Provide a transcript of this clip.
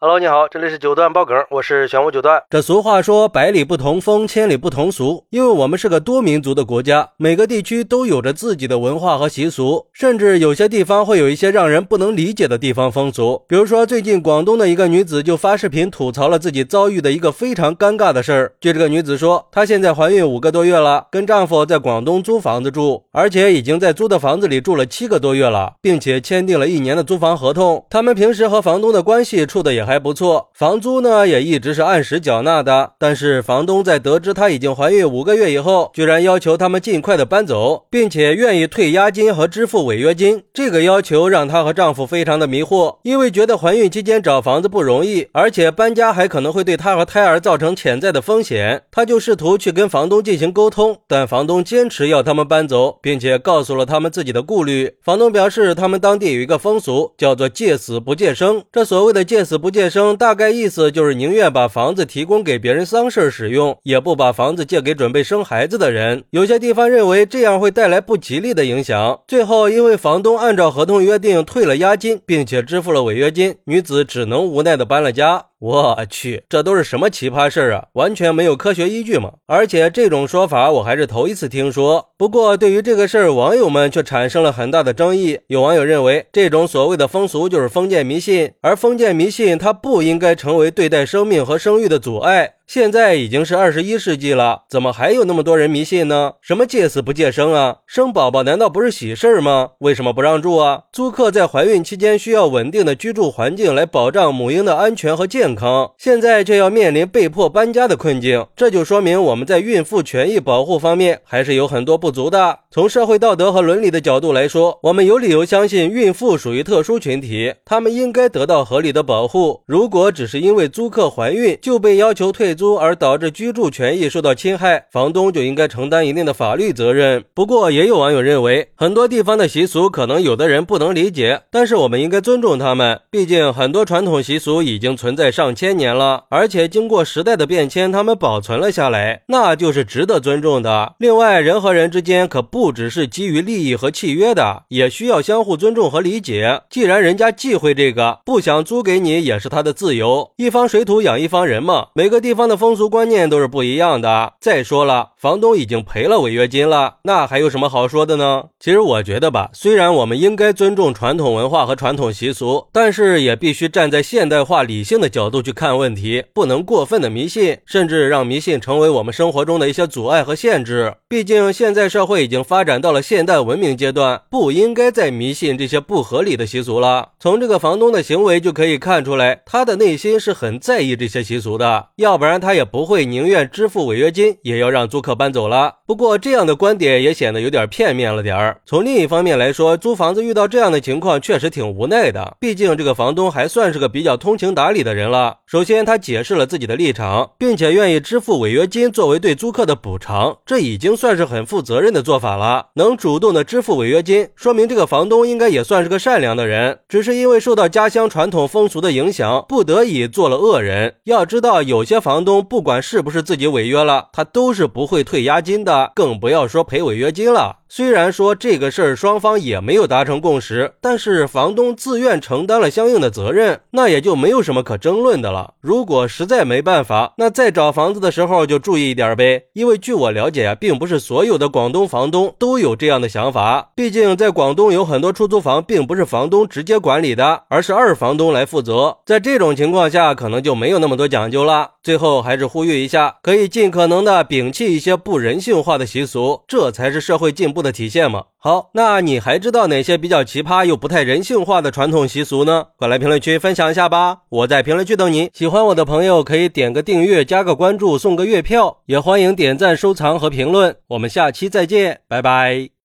Hello，你好，这里是九段爆梗，我是玄武九段。这俗话说百里不同风，千里不同俗，因为我们是个多民族的国家，每个地区都有着自己的文化和习俗，甚至有些地方会有一些让人不能理解的地方风俗。比如说，最近广东的一个女子就发视频吐槽了自己遭遇的一个非常尴尬的事儿。据这个女子说，她现在怀孕五个多月了，跟丈夫在广东租房子住，而且已经在租的房子里住了七个多月了，并且签订了一年的租房合同。他们平时和房东的关系处的也。还不错，房租呢也一直是按时缴纳的。但是房东在得知她已经怀孕五个月以后，居然要求他们尽快的搬走，并且愿意退押金和支付违约金。这个要求让她和丈夫非常的迷惑，因为觉得怀孕期间找房子不容易，而且搬家还可能会对她和胎儿造成潜在的风险。她就试图去跟房东进行沟通，但房东坚持要他们搬走，并且告诉了他们自己的顾虑。房东表示，他们当地有一个风俗，叫做借死不借生。这所谓的借死不借借生大概意思就是宁愿把房子提供给别人丧事使用，也不把房子借给准备生孩子的人。有些地方认为这样会带来不吉利的影响。最后，因为房东按照合同约定退了押金，并且支付了违约金，女子只能无奈的搬了家。我去，这都是什么奇葩事儿啊！完全没有科学依据嘛！而且这种说法我还是头一次听说。不过对于这个事儿，网友们却产生了很大的争议。有网友认为，这种所谓的风俗就是封建迷信，而封建迷信它不应该成为对待生命和生育的阻碍。现在已经是二十一世纪了，怎么还有那么多人迷信呢？什么借死不借生啊？生宝宝难道不是喜事儿吗？为什么不让住啊？租客在怀孕期间需要稳定的居住环境来保障母婴的安全和健康，现在却要面临被迫搬家的困境，这就说明我们在孕妇权益保护方面还是有很多不足的。从社会道德和伦理的角度来说，我们有理由相信孕妇属于特殊群体，她们应该得到合理的保护。如果只是因为租客怀孕就被要求退，租而导致居住权益受到侵害，房东就应该承担一定的法律责任。不过，也有网友认为，很多地方的习俗可能有的人不能理解，但是我们应该尊重他们。毕竟，很多传统习俗已经存在上千年了，而且经过时代的变迁，他们保存了下来，那就是值得尊重的。另外，人和人之间可不只是基于利益和契约的，也需要相互尊重和理解。既然人家忌讳这个，不想租给你也是他的自由。一方水土养一方人嘛，每个地方。的风俗观念都是不一样的。再说了，房东已经赔了违约金了，那还有什么好说的呢？其实我觉得吧，虽然我们应该尊重传统文化和传统习俗，但是也必须站在现代化理性的角度去看问题，不能过分的迷信，甚至让迷信成为我们生活中的一些阻碍和限制。毕竟现在社会已经发展到了现代文明阶段，不应该再迷信这些不合理的习俗了。从这个房东的行为就可以看出来，他的内心是很在意这些习俗的，要不然。他也不会宁愿支付违约金，也要让租客搬走了。不过这样的观点也显得有点片面了点儿。从另一方面来说，租房子遇到这样的情况确实挺无奈的。毕竟这个房东还算是个比较通情达理的人了。首先，他解释了自己的立场，并且愿意支付违约金作为对租客的补偿，这已经算是很负责任的做法了。能主动的支付违约金，说明这个房东应该也算是个善良的人，只是因为受到家乡传统风俗的影响，不得已做了恶人。要知道，有些房东不管是不是自己违约了，他都是不会退押金的，更不要说赔违约金了。虽然说这个事儿双方也没有达成共识，但是房东自愿承担了相应的责任，那也就没有什么可争论的了。如果实在没办法，那在找房子的时候就注意一点呗。因为据我了解啊，并不是所有的广东房东都有这样的想法。毕竟在广东有很多出租房并不是房东直接管理的，而是二房东来负责。在这种情况下，可能就没有那么多讲究了。最后还是呼吁一下，可以尽可能的摒弃一些不人性化的习俗，这才是社会进步。的体现吗？好，那你还知道哪些比较奇葩又不太人性化的传统习俗呢？快来评论区分享一下吧！我在评论区等你。喜欢我的朋友可以点个订阅、加个关注、送个月票，也欢迎点赞、收藏和评论。我们下期再见，拜拜。